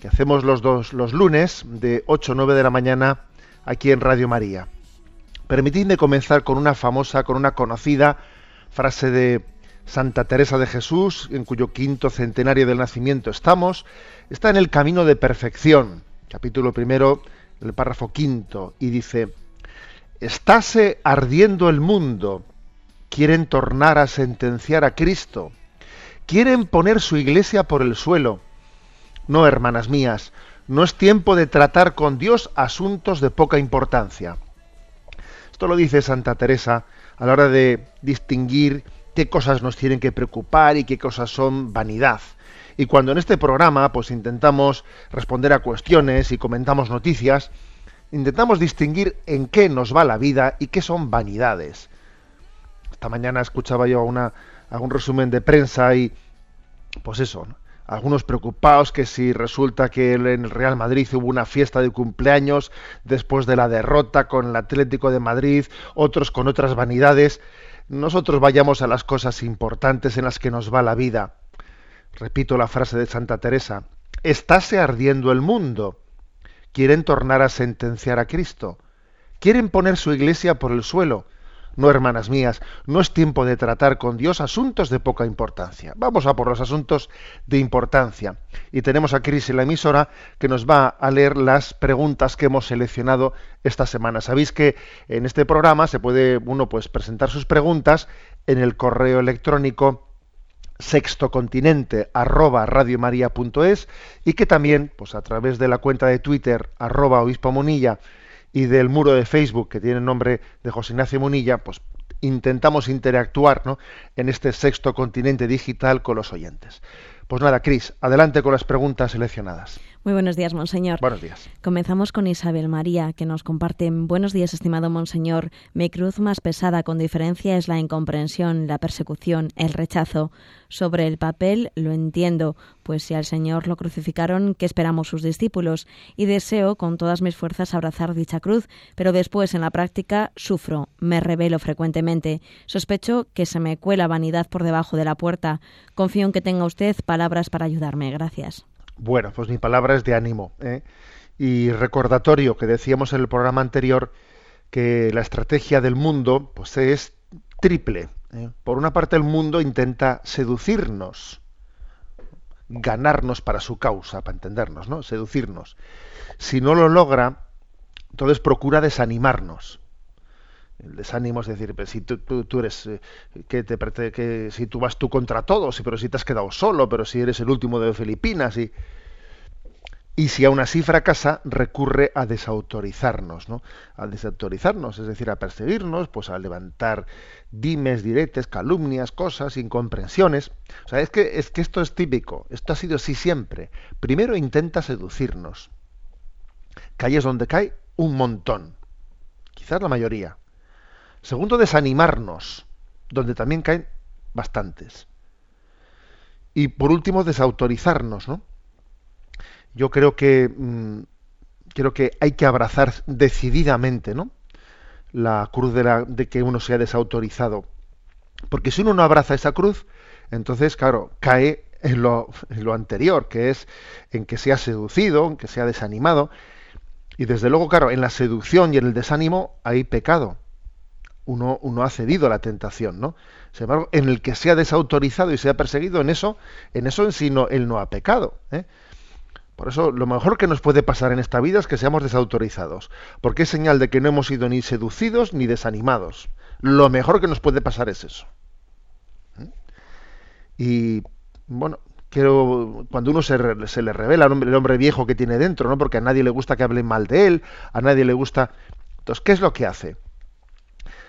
que hacemos los dos los lunes, de 8 a 9 de la mañana, aquí en Radio María. Permitidme comenzar con una famosa, con una conocida frase de Santa Teresa de Jesús, en cuyo quinto centenario del nacimiento estamos. Está en el camino de perfección, capítulo primero, el párrafo quinto, y dice, Estáse ardiendo el mundo, quieren tornar a sentenciar a Cristo, quieren poner su iglesia por el suelo. No, hermanas mías, no es tiempo de tratar con Dios asuntos de poca importancia. Esto lo dice Santa Teresa a la hora de distinguir qué cosas nos tienen que preocupar y qué cosas son vanidad. Y cuando en este programa pues intentamos responder a cuestiones y comentamos noticias, intentamos distinguir en qué nos va la vida y qué son vanidades. Esta mañana escuchaba yo una, algún resumen de prensa y pues eso, ¿no? Algunos preocupados que si resulta que en el Real Madrid hubo una fiesta de cumpleaños después de la derrota con el Atlético de Madrid, otros con otras vanidades. Nosotros vayamos a las cosas importantes en las que nos va la vida. Repito la frase de Santa Teresa, estáse ardiendo el mundo. Quieren tornar a sentenciar a Cristo. Quieren poner su iglesia por el suelo. No, hermanas mías, no es tiempo de tratar con Dios asuntos de poca importancia. Vamos a por los asuntos de importancia. Y tenemos a Cris en la emisora que nos va a leer las preguntas que hemos seleccionado esta semana. Sabéis que en este programa se puede uno pues presentar sus preguntas en el correo electrónico sextocontinente arroba y que también pues a través de la cuenta de Twitter arroba obispo y del muro de Facebook que tiene el nombre de José Ignacio Munilla, pues intentamos interactuar ¿no? en este sexto continente digital con los oyentes. Pues nada, Cris, adelante con las preguntas seleccionadas. Muy buenos días, Monseñor. Buenos días. Comenzamos con Isabel María, que nos comparte Buenos días, estimado Monseñor. Mi cruz más pesada, con diferencia, es la incomprensión, la persecución, el rechazo. Sobre el papel lo entiendo, pues si al Señor lo crucificaron, ¿qué esperamos sus discípulos? Y deseo con todas mis fuerzas abrazar dicha cruz, pero después en la práctica sufro, me revelo frecuentemente. Sospecho que se me cuela vanidad por debajo de la puerta. Confío en que tenga usted palabras para ayudarme. Gracias. Bueno, pues mi palabra es de ánimo. ¿eh? Y recordatorio que decíamos en el programa anterior que la estrategia del mundo pues es triple. ¿eh? Por una parte el mundo intenta seducirnos, ganarnos para su causa, para entendernos, ¿no? Seducirnos. Si no lo logra, entonces procura desanimarnos. El desánimo es decir, pero si tú, tú, tú eres eh, que te que si tú vas tú contra todos, pero si te has quedado solo, pero si eres el último de Filipinas y y si aún así fracasa, recurre a desautorizarnos, ¿no? A desautorizarnos, es decir, a perseguirnos, pues a levantar dimes, diretes, calumnias, cosas, incomprensiones. O sea, es que, es que esto es típico, esto ha sido así siempre. Primero intenta seducirnos. Calles donde cae un montón, quizás la mayoría. Segundo, desanimarnos, donde también caen bastantes. Y por último, desautorizarnos, ¿no? yo creo que mm, creo que hay que abrazar decididamente ¿no? la cruz de, la, de que uno sea desautorizado porque si uno no abraza esa cruz entonces claro cae en lo, en lo anterior que es en que sea seducido en que sea desanimado y desde luego claro en la seducción y en el desánimo hay pecado uno, ha cedido a la tentación no sin embargo en el que sea desautorizado y sea perseguido en eso en eso en sí él no ha pecado ¿eh? Por eso lo mejor que nos puede pasar en esta vida es que seamos desautorizados, porque es señal de que no hemos sido ni seducidos ni desanimados. Lo mejor que nos puede pasar es eso. ¿Mm? Y bueno, quiero cuando uno se, se le revela el hombre, el hombre, viejo que tiene dentro, ¿no? Porque a nadie le gusta que hablen mal de él, a nadie le gusta. Entonces, ¿qué es lo que hace?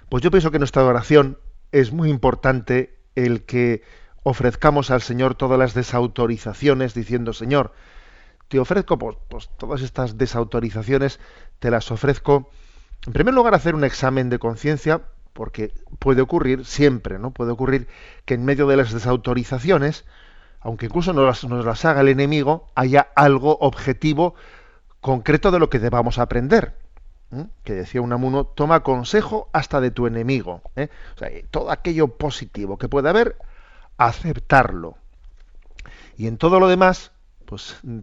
Pues yo pienso que en nuestra oración es muy importante el que ofrezcamos al Señor todas las desautorizaciones diciendo, Señor, te ofrezco pues, pues, todas estas desautorizaciones, te las ofrezco, en primer lugar, hacer un examen de conciencia, porque puede ocurrir siempre, ¿no? Puede ocurrir que en medio de las desautorizaciones, aunque incluso nos las, nos las haga el enemigo, haya algo objetivo, concreto de lo que debamos aprender. Que decía Unamuno, toma consejo hasta de tu enemigo. ¿eh? O sea, todo aquello positivo que pueda haber, aceptarlo. Y en todo lo demás, pues mm,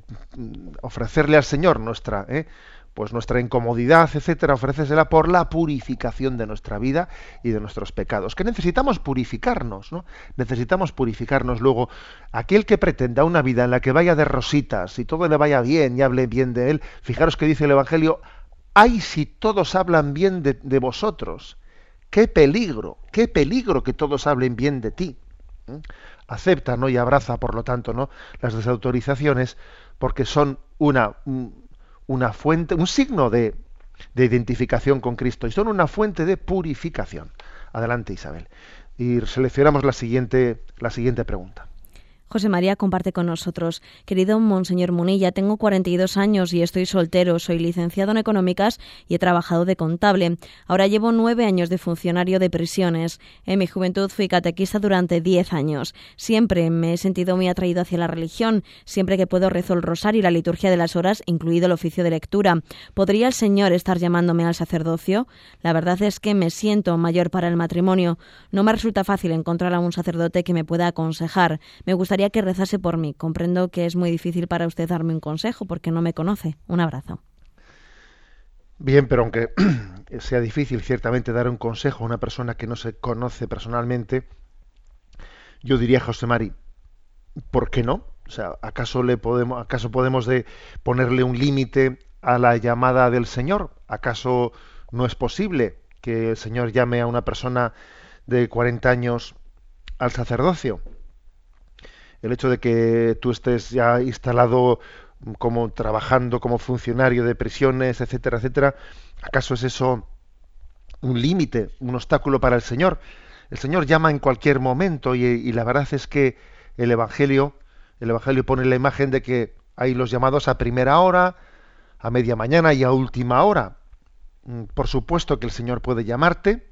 ofrecerle al Señor nuestra, ¿eh? pues nuestra incomodidad, etcétera, ofrecérsela por la purificación de nuestra vida y de nuestros pecados. Que necesitamos purificarnos, ¿no? Necesitamos purificarnos. Luego, aquel que pretenda una vida en la que vaya de rositas y todo le vaya bien y hable bien de él, fijaros que dice el Evangelio, ay si todos hablan bien de, vosotros. Qué peligro, qué peligro que todos hablen bien de ti. Acepta ¿no? y abraza, por lo tanto, ¿no? las desautorizaciones, porque son una, una fuente, un signo de, de identificación con Cristo y son una fuente de purificación. Adelante, Isabel. Y seleccionamos la siguiente, la siguiente pregunta. José María comparte con nosotros. Querido Monseñor Munilla, tengo 42 años y estoy soltero. Soy licenciado en económicas y he trabajado de contable. Ahora llevo nueve años de funcionario de prisiones. En mi juventud fui catequista durante diez años. Siempre me he sentido muy atraído hacia la religión. Siempre que puedo rezo el rosario y la liturgia de las horas, incluido el oficio de lectura. ¿Podría el Señor estar llamándome al sacerdocio? La verdad es que me siento mayor para el matrimonio. No me resulta fácil encontrar a un sacerdote que me pueda aconsejar. Me gustaría que rezase por mí. Comprendo que es muy difícil para usted darme un consejo porque no me conoce. Un abrazo. Bien, pero aunque sea difícil ciertamente dar un consejo a una persona que no se conoce personalmente, yo diría José Mari, ¿por qué no? O sea, ¿acaso le podemos, acaso podemos de ponerle un límite a la llamada del Señor? ¿Acaso no es posible que el Señor llame a una persona de 40 años al sacerdocio? El hecho de que tú estés ya instalado como trabajando como funcionario de prisiones, etcétera, etcétera, ¿acaso es eso un límite, un obstáculo para el Señor? El Señor llama en cualquier momento y, y, la verdad es que el Evangelio, el Evangelio pone la imagen de que hay los llamados a primera hora, a media mañana y a última hora. Mm, por supuesto que el Señor puede llamarte,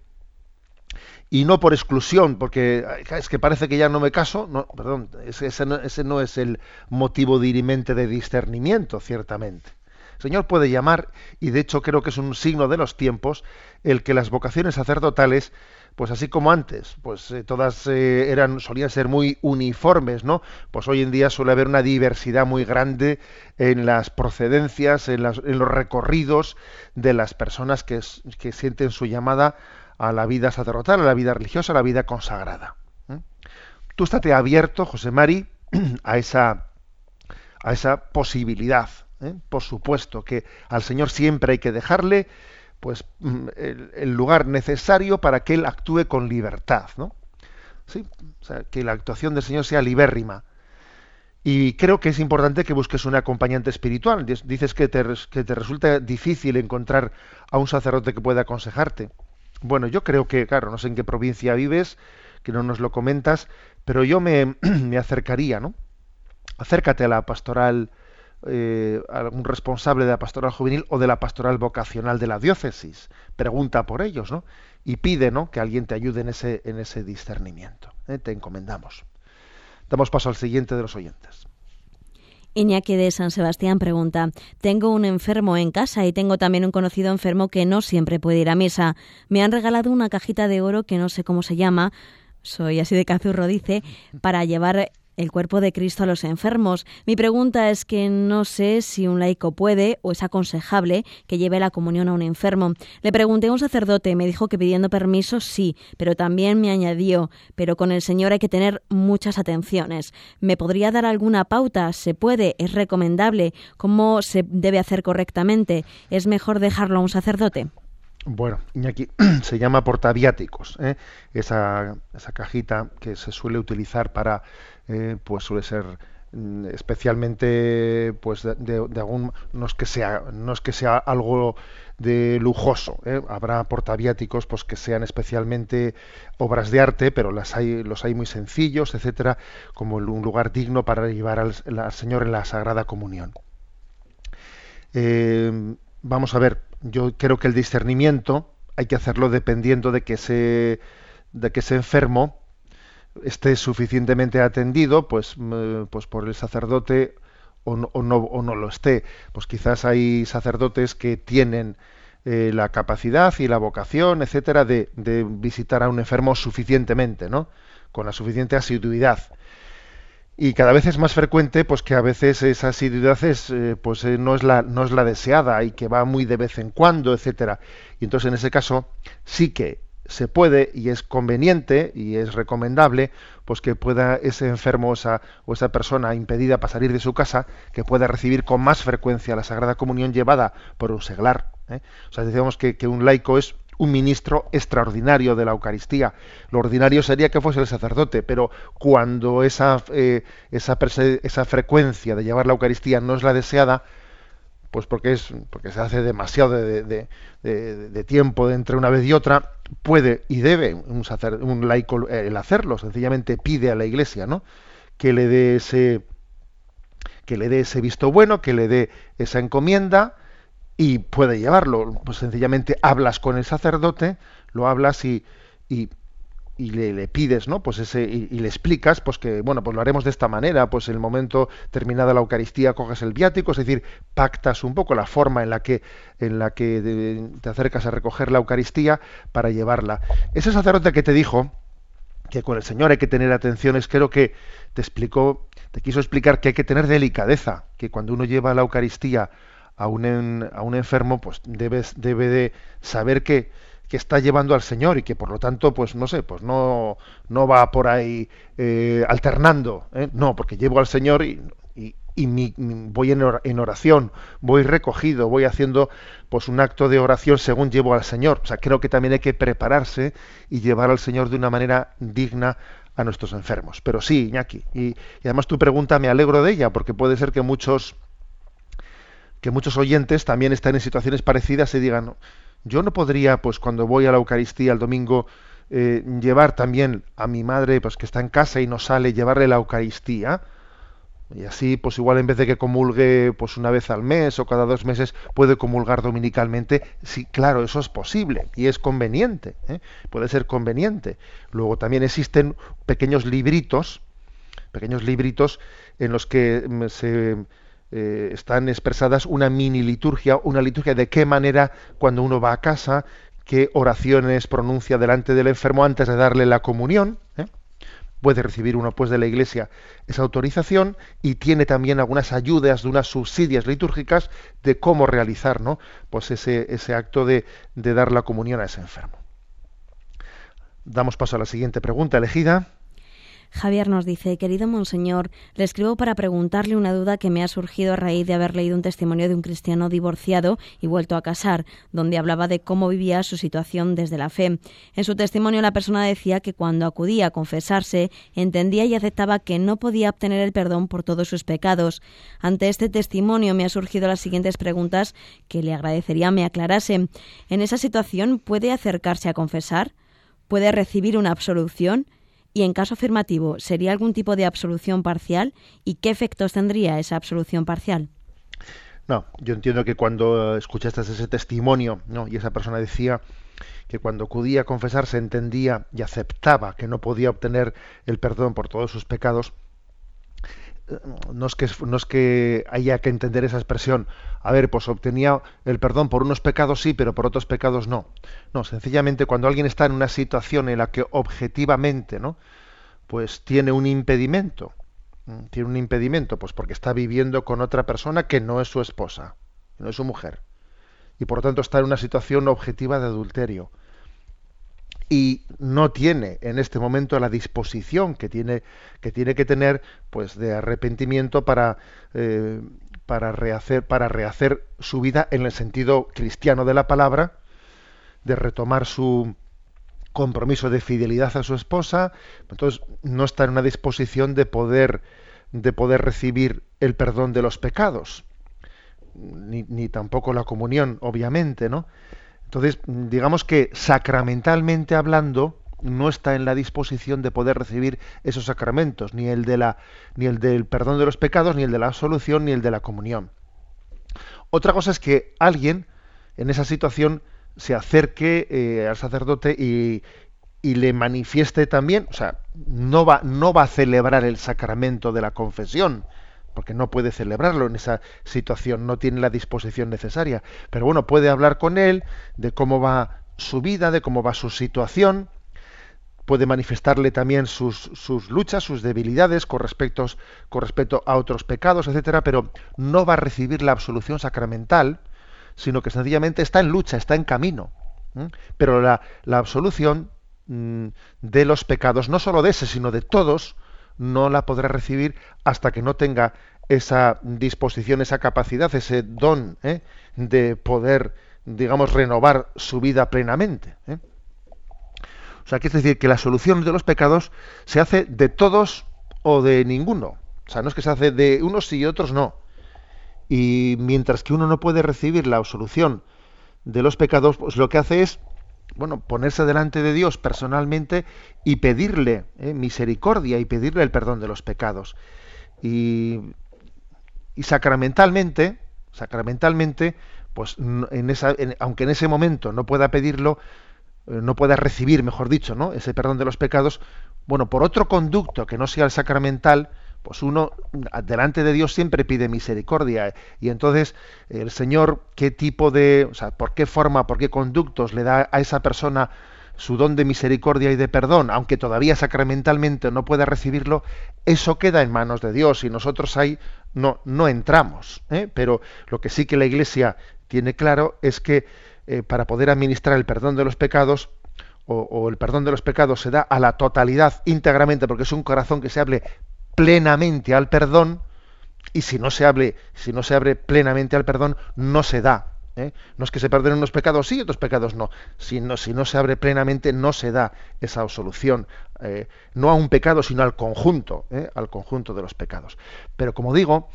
y no por exclusión, porque es que parece que ya no me caso, no, perdón, ese, no, ese no es el motivo dirimente de discernimiento, ciertamente. El Señor puede llamar, y de hecho creo que es un signo de los tiempos, el que las vocaciones sacerdotales, pues así como antes, pues eh, todas eh, eran, solían ser muy uniformes, ¿no? Pues hoy en día suele haber una diversidad muy grande en las procedencias, en, en los recorridos de las personas que, que sienten su llamada a la vida sacerdotal, a la vida religiosa, a la vida consagrada. ¿eh? Tú estate abierto, José Mari, a esa, a esa posibilidad. ¿eh? Por supuesto que al Señor siempre hay que dejarle pues mm, el, lugar necesario para que Él actúe con libertad. ¿no? ¿Sí? O sea, que la actuación del Señor sea libérrima. Y creo que es importante que busques un acompañante espiritual. Dices que te, que te resulta difícil encontrar a un sacerdote que pueda aconsejarte. Bueno, yo creo que, claro, no sé en qué provincia vives, que no nos lo comentas, pero yo me, me acercaría, ¿no? Acércate a la pastoral, eh, a algún responsable de la pastoral juvenil o de la pastoral vocacional de la diócesis. Pregunta por ellos, ¿no? Y pide, ¿no? Que alguien te ayude en ese, en ese discernimiento. ¿eh? Te encomendamos. Damos paso al siguiente de los oyentes. Iñaki de San Sebastián pregunta, tengo un enfermo en casa y tengo también un conocido enfermo que no siempre puede ir a misa. Me han regalado una cajita de oro que no sé cómo se llama, soy así de cazurro, dice, para llevar el cuerpo de Cristo a los enfermos. Mi pregunta es que no sé si un laico puede o es aconsejable que lleve la comunión a un enfermo. Le pregunté a un sacerdote y me dijo que pidiendo permiso sí, pero también me añadió, pero con el Señor hay que tener muchas atenciones. ¿Me podría dar alguna pauta? ¿Se puede? ¿Es recomendable? ¿Cómo se debe hacer correctamente? ¿Es mejor dejarlo a un sacerdote? Bueno, Iñaki, se llama portaviáticos, ¿eh? esa, esa cajita que se suele utilizar para eh, pues suele ser mm, especialmente pues de, algún no es que sea no es que sea algo de lujoso ¿eh? habrá portaviáticos pues que sean especialmente obras de arte pero las hay los hay muy sencillos etcétera como un lugar digno para llevar al, Señor en la Sagrada Comunión eh, vamos a ver yo creo que el discernimiento hay que hacerlo dependiendo de que se de que ese enfermo esté suficientemente atendido, pues, pues por el sacerdote o no, lo esté. Pues quizás hay sacerdotes que tienen eh, la capacidad y la vocación, etcétera, de, de, visitar a un enfermo suficientemente, ¿no? Con la suficiente asiduidad. Y cada vez es más frecuente, pues que a veces esa asiduidad es, eh, pues eh, no es la no es la deseada y que va muy de vez en cuando, etcétera. Y entonces en ese caso sí que se puede y es conveniente y es recomendable pues que pueda ese enfermo o esa, o esa persona impedida para salir de su casa que pueda recibir con más frecuencia la Sagrada Comunión llevada por un seglar. ¿eh? O sea, decíamos que, un laico es un ministro extraordinario de la Eucaristía. Lo ordinario sería que fuese el sacerdote, pero cuando esa, eh, esa, esa frecuencia de llevar la Eucaristía no es la deseada, pues porque es porque se hace demasiado de, tiempo entre una vez y otra puede y debe un, un laico eh, el hacerlo sencillamente pide a la iglesia no que le dé ese que le dé ese visto bueno que le dé esa encomienda y puede llevarlo. Pues sencillamente hablas con el sacerdote lo hablas y, y y le, pides, ¿no? Pues ese, y, le explicas, pues que, bueno, pues lo haremos de esta manera, pues el momento terminada la Eucaristía coges el viático, es decir, pactas un poco la forma en la que, en la que te acercas a recoger la Eucaristía para llevarla. Ese sacerdote que te dijo que con el Señor hay que tener atenciones, creo que te explicó, te quiso explicar que hay que tener delicadeza, que cuando uno lleva la Eucaristía a un, a un enfermo, pues debes, debe de saber que que está llevando al Señor y que por lo tanto, pues no sé, pues no, no va por ahí eh, alternando, ¿eh? no, porque llevo al Señor y, y, voy en oración, voy recogido, voy haciendo pues un acto de oración según llevo al Señor. O sea, creo que también hay que prepararse y llevar al Señor de una manera digna a nuestros enfermos. Pero sí, Iñaki, y, y además tu pregunta me alegro de ella, porque puede ser que muchos que muchos oyentes también están en situaciones parecidas y digan, yo no podría, pues cuando voy a la Eucaristía el domingo, eh, llevar también a mi madre, pues que está en casa y no sale, llevarle la Eucaristía. Y así, pues igual en vez de que comulgue pues una vez al mes o cada dos meses, puede comulgar dominicalmente. Sí, claro, eso es posible y es conveniente. ¿eh? Puede ser conveniente. Luego también existen pequeños libritos, pequeños libritos en los que mm, se eh, están expresadas una mini liturgia, una liturgia de qué manera cuando uno va a casa, qué oraciones pronuncia delante del enfermo antes de darle la comunión. ¿eh? Puede recibir uno pues de la iglesia esa autorización y tiene también algunas ayudas de unas subsidias litúrgicas de cómo realizar ¿no? pues ese, ese acto de, de dar la comunión a ese enfermo. Damos paso a la siguiente pregunta elegida. Javier nos dice, querido Monseñor, le escribo para preguntarle una duda que me ha surgido a raíz de haber leído un testimonio de un cristiano divorciado y vuelto a casar, donde hablaba de cómo vivía su situación desde la fe. En su testimonio la persona decía que cuando acudía a confesarse entendía y aceptaba que no podía obtener el perdón por todos sus pecados. Ante este testimonio me han surgido las siguientes preguntas que le agradecería me aclarase. ¿En esa situación puede acercarse a confesar? ¿Puede recibir una absolución? Y en caso afirmativo, ¿sería algún tipo de absolución parcial? ¿Y qué efectos tendría esa absolución parcial? No, yo entiendo que cuando escuchaste ese testimonio, ¿no? y esa persona decía que cuando acudía a confesarse entendía y aceptaba que no podía obtener el perdón por todos sus pecados, no es que no es que haya que entender esa expresión. A ver, pues obtenía el perdón por unos pecados sí, pero por otros pecados no. No, sencillamente cuando alguien está en una situación en la que objetivamente, ¿no? Pues tiene un impedimento Mm, Tiene un impedimento, pues porque está viviendo con otra persona que no es su esposa, no es su mujer. Y por lo tanto está en una situación objetiva de adulterio. Y no tiene en este momento la disposición que tiene que, tiene que tener pues de arrepentimiento para, eh, para, rehacer, para rehacer su vida en el sentido cristiano de la palabra, de retomar su, compromiso de fidelidad a su esposa, entonces no está en una disposición de poder de poder recibir el perdón de los pecados, ni, ni tampoco la comunión, obviamente, ¿no? Entonces, digamos que sacramentalmente hablando, no está en la disposición de poder recibir esos sacramentos, ni el de la, ni el del perdón de los pecados, ni el de la absolución, ni el de la comunión. Otra cosa es que alguien en esa situación se acerque eh, al sacerdote y, y, le manifieste también, o sea, no va, no va a celebrar el sacramento de la confesión, porque no puede celebrarlo en esa situación, no tiene la disposición necesaria. Pero bueno, puede hablar con él de cómo va su vida, de cómo va su situación, puede manifestarle también sus, sus luchas, sus debilidades con respecto, con respecto a otros pecados, etcétera, pero no va a recibir la absolución sacramental, sino que sencillamente está en lucha, está en camino. Pero la, la absolución mmm, de los pecados, no solo de ese, sino de todos, no la podrá recibir hasta que no tenga esa disposición, esa capacidad, ese don ¿eh? de poder, digamos, renovar su vida plenamente. ¿eh? O sea, que es decir, que la solución de los pecados se hace de todos o de ninguno. O sea, no es que se hace de unos y otros no. Y mientras que uno no puede recibir la absolución de los pecados, pues lo que hace es, bueno, ponerse delante de Dios personalmente y pedirle eh, misericordia y pedirle el perdón de los pecados. Y, y sacramentalmente, sacramentalmente, pues en esa, aunque en ese momento no pueda pedirlo, eh, no pueda recibir, mejor dicho, ¿no? ese perdón de los pecados, bueno, por otro conducto que no sea el sacramental, pues uno delante de Dios siempre pide misericordia y entonces el Señor qué tipo de, o sea, por qué forma, por qué conductos le da a esa persona su don de misericordia y de perdón, aunque todavía sacramentalmente no pueda recibirlo, eso queda en manos de Dios y nosotros ahí no, no entramos. ¿eh? Pero lo que sí que la Iglesia tiene claro es que eh, para poder administrar el perdón de los pecados, o, o, el perdón de los pecados se da a la totalidad, íntegramente, porque es un corazón que se hable plenamente al perdón, y si no se hable, si no se abre plenamente al perdón, no se da. ¿eh? No es que se perdonen unos pecados sí y otros pecados no. Si no, si no se abre plenamente, no se da esa absolución. Eh, no a un pecado, sino al conjunto, ¿eh? al conjunto de los pecados. Pero como digo,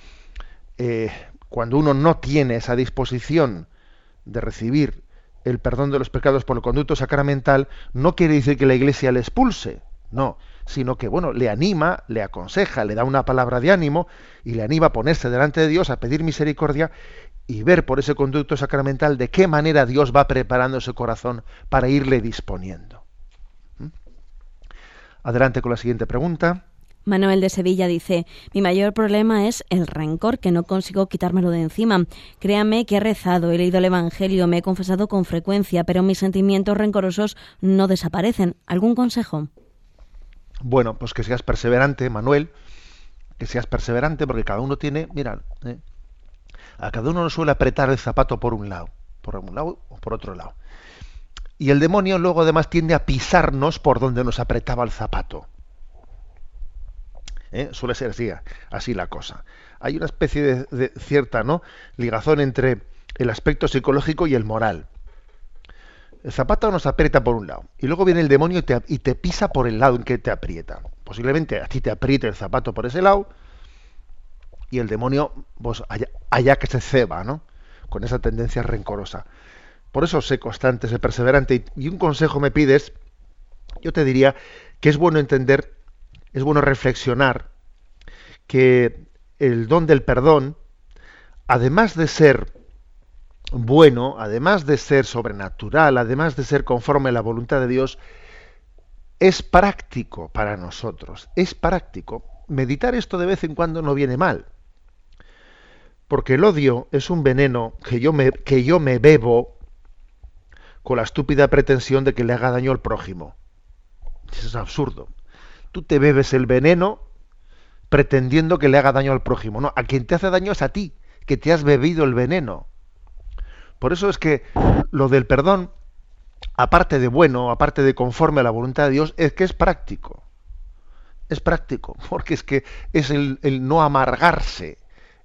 cuando uno no tiene esa disposición de recibir el perdón de los pecados por el conducto sacramental, no quiere decir que la Iglesia le expulse. No, sino que bueno, le anima, le aconseja, le da una palabra de ánimo y le anima a ponerse delante de Dios, a pedir misericordia y ver por ese conducto sacramental de qué manera Dios va preparando ese corazón para irle disponiendo. ¿Mm? Adelante con la siguiente pregunta. Manuel de Sevilla dice, mi mayor problema es el rencor, que no consigo quitármelo de encima. Créame que he rezado, he leído el Evangelio, me he confesado con frecuencia, pero mis sentimientos rencorosos no desaparecen. ¿Algún consejo? Bueno, pues que seas perseverante, Manuel, que seas perseverante, porque cada uno tiene, mira, eh, a cada uno nos suele apretar el zapato por un lado, por un lado o por otro lado. Y el demonio luego además tiende a pisarnos por donde nos apretaba el zapato. ¿Eh? Suele ser así, así la cosa. Hay una especie de, de cierta ¿no? ligazón entre el aspecto psicológico y el moral. El zapato nos aprieta por un lado y luego viene el demonio y te, pisa por el lado en que te aprieta. Posiblemente a ti te apriete el zapato por ese lado y el demonio, pues allá, allá que se ceba, ¿no? Con esa tendencia rencorosa. Por eso sé constante, sé perseverante. Y un consejo me pides, yo te diría que es bueno entender, es bueno reflexionar que el don del perdón, además de ser bueno, además de ser sobrenatural, además de ser conforme a la voluntad de Dios, es práctico para nosotros, es práctico. Meditar esto de vez en cuando no viene mal, porque el odio es un veneno que yo me, que yo me bebo con la estúpida pretensión de que le haga daño al prójimo. Eso es absurdo. Tú te bebes el veneno, pretendiendo que le haga daño al prójimo. No, a quien te hace daño es a ti, que te has bebido el veneno. Por eso es que lo del perdón, aparte de bueno, aparte de conforme a la voluntad de Dios, es que es práctico. Es práctico, porque es que es el, no amargarse,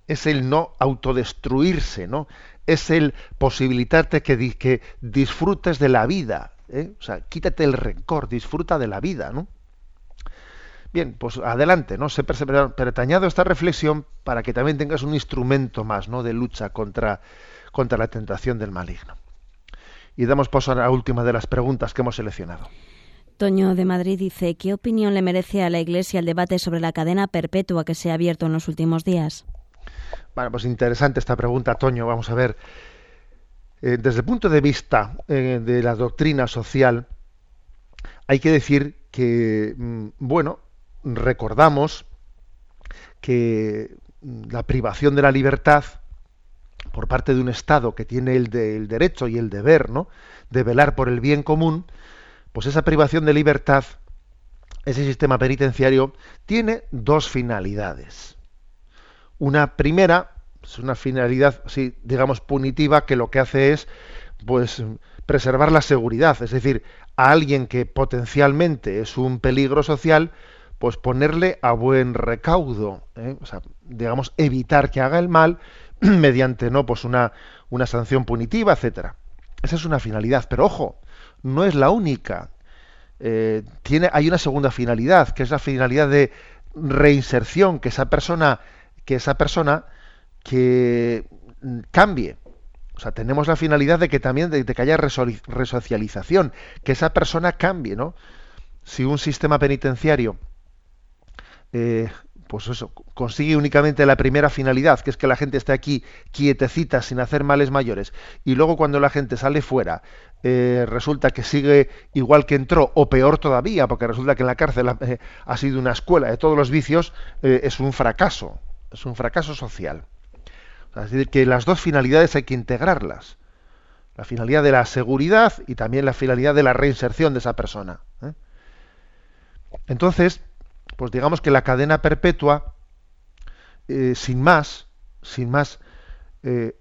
es el no autodestruirse, ¿no? Es el posibilitarte que, disfrutes de la vida. ¿eh? O sea, quítate el rencor, disfruta de la vida, ¿no? Bien, pues adelante, ¿no? Se pero te añado esta reflexión para que también tengas un instrumento más, ¿no? De lucha contra, contra la tentación del maligno. Y damos paso a la última de las preguntas que hemos seleccionado. Toño de Madrid dice, ¿qué opinión le merece a la Iglesia el debate sobre la cadena perpetua que se ha abierto en los últimos días? Bueno, pues interesante esta pregunta, Toño. Vamos a ver. Eh, desde el punto de vista eh, de la doctrina social, hay que decir que, mm, bueno, recordamos que la privación de la libertad por parte de un Estado que tiene el, derecho y el deber ¿no? de velar por el bien común, pues esa privación de libertad, ese sistema penitenciario, tiene dos finalidades. Una primera es una finalidad, sí, digamos, punitiva, que lo que hace es pues preservar la seguridad, es decir, a alguien que potencialmente es un peligro social, pues ponerle a buen recaudo, ¿eh? o sea, digamos, evitar que haga el mal mediante no pues una, una sanción punitiva, etcétera. Esa es una finalidad, pero ojo, no es la única. Eh, tiene, hay una segunda finalidad, que es la finalidad de reinserción, que esa persona, que esa persona que mm, cambie. O sea, tenemos la finalidad de que también de, que haya resocialización, que esa persona cambie, ¿no? Si un sistema penitenciario eh, pues eso, consigue únicamente la primera finalidad, que es que la gente esté aquí quietecita sin hacer males mayores, y luego cuando la gente sale fuera, eh, resulta que sigue igual que entró, o peor todavía, porque resulta que en la cárcel ha, eh, sido una escuela de todos los vicios, es un fracaso, es un fracaso social. es decir, que las dos finalidades hay que integrarlas. La finalidad de la seguridad y también la finalidad de la reinserción de esa persona. Entonces, pues digamos que la cadena perpetua, eh, sin más, sin más, eh,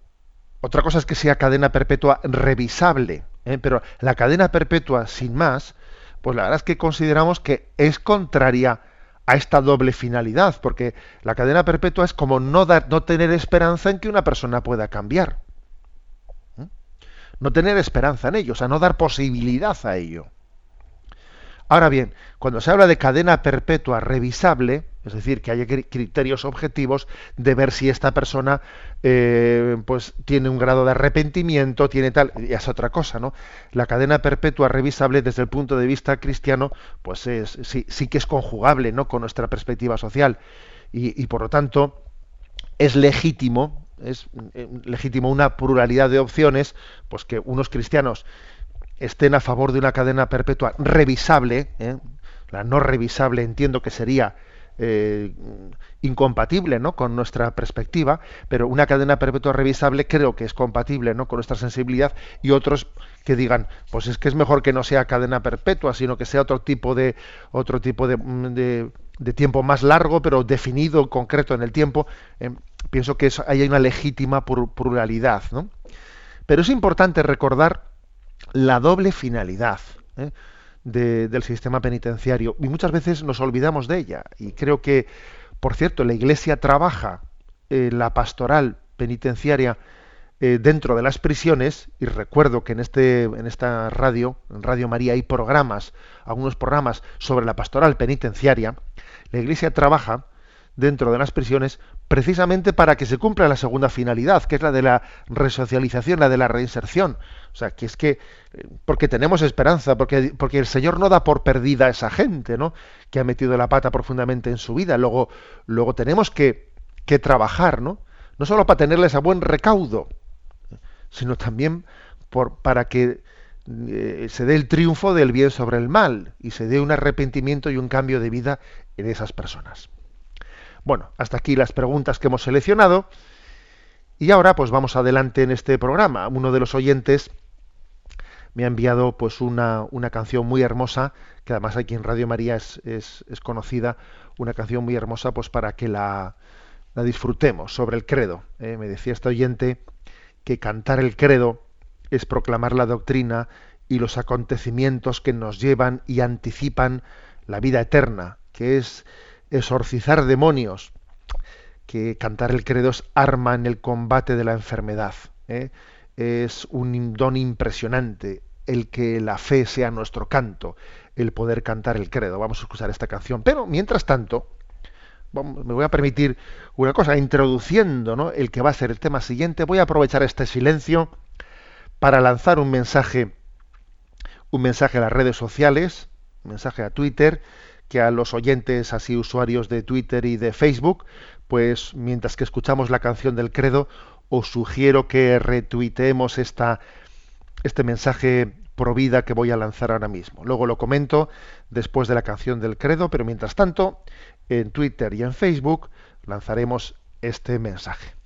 otra cosa es que sea cadena perpetua revisable, ¿eh? pero la cadena perpetua sin más, pues la verdad es que consideramos que es contraria a esta doble finalidad, porque la cadena perpetua es como no dar, no tener esperanza en que una persona pueda cambiar. No tener esperanza en ello, o sea, no dar posibilidad a ello. Ahora bien, cuando se habla de cadena perpetua revisable, es decir, que haya criterios objetivos de ver si esta persona eh, pues tiene un grado de arrepentimiento, tiene tal, y es otra cosa, ¿no? La cadena perpetua revisable desde el punto de vista cristiano, pues es, sí, sí que es conjugable, ¿no? Con nuestra perspectiva social y, y por lo tanto es legítimo, es eh, legítimo una pluralidad de opciones, pues que unos cristianos estén a favor de una cadena perpetua revisable, ¿eh? la no revisable entiendo que sería eh, incompatible ¿no? con nuestra perspectiva, pero una cadena perpetua revisable creo que es compatible ¿no? con nuestra sensibilidad y otros que digan, pues es que es mejor que no sea cadena perpetua, sino que sea otro tipo de otro tipo de, de, tiempo más largo, pero definido, concreto en el tiempo. Eh, pienso que hay una legítima pluralidad. ¿no? Pero es importante recordar la doble finalidad ¿eh? del sistema penitenciario. Y muchas veces nos olvidamos de ella. Y creo que por cierto la iglesia trabaja en la pastoral penitenciaria eh, dentro de las prisiones. Y recuerdo que en este en esta radio en Radio María hay programas algunos programas sobre la pastoral penitenciaria. La iglesia trabaja dentro de las prisiones precisamente para que se cumpla la segunda finalidad, que es la de la resocialización, la de la reinserción. O sea, que es que, eh, porque tenemos esperanza, porque, porque el Señor no da por perdida a esa gente, ¿no? Que ha metido la pata profundamente en su vida. Luego, luego tenemos que, que trabajar, ¿no? No solo para tenerles a buen recaudo, sino también para que eh, se dé el triunfo del bien sobre el mal y se dé un arrepentimiento y un cambio de vida en esas personas. Bueno, hasta aquí las preguntas que hemos seleccionado. Y ahora pues vamos adelante en este programa. Uno de los oyentes me ha enviado pues una, una canción muy hermosa, que además aquí en Radio María es, es, conocida, una canción muy hermosa pues para que la, la disfrutemos sobre el credo. ¿eh? Me decía este oyente que cantar el credo es proclamar la doctrina y los acontecimientos que nos llevan y anticipan la vida eterna, que es exorcizar demonios, que cantar el credo es arma en el combate de la enfermedad. ¿eh? Es un don impresionante el que la fe sea nuestro canto, el poder cantar el credo. Vamos a escuchar esta canción. Pero mientras tanto, me voy a permitir una cosa, introduciendo el que va a ser el tema siguiente, voy a aprovechar este silencio para lanzar un mensaje, un mensaje a las redes sociales, un mensaje a Twitter, que a los oyentes así usuarios de Twitter y de Facebook, pues mientras que escuchamos la canción del credo, os sugiero que retuiteemos esta, este mensaje pro vida que voy a lanzar ahora mismo. Luego lo comento después de la canción del credo, pero mientras tanto, en Twitter y en Facebook lanzaremos este mensaje.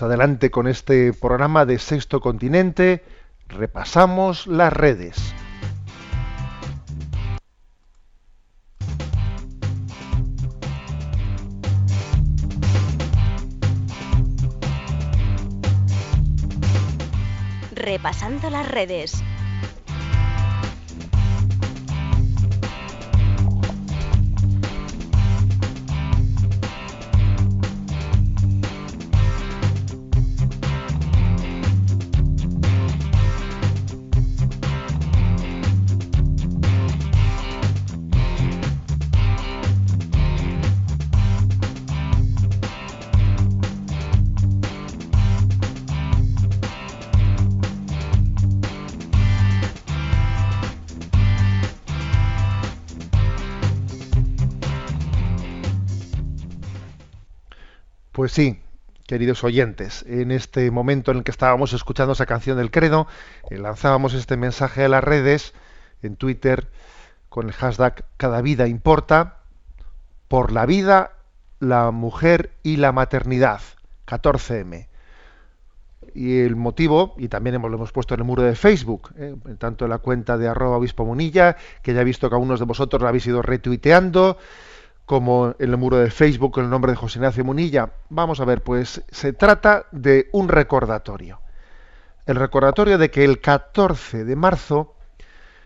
Pues adelante con este programa de Sexto Continente. Repasamos las redes. Repasando las redes Sí, queridos oyentes, en este momento en el que estábamos escuchando esa canción del credo, eh, lanzábamos este mensaje a las redes, en Twitter, con el hashtag Cada vida importa, por la vida, la mujer y la maternidad, 14M. Y el motivo, y también lo hemos puesto en el muro de Facebook, eh, tanto en la cuenta de arroba obispo monilla, que ya he visto que algunos de vosotros la habéis ido retuiteando, como en el muro de Facebook con el nombre de José Ignacio Munilla. Vamos a ver, pues se trata de un recordatorio. El recordatorio de que el 14 de marzo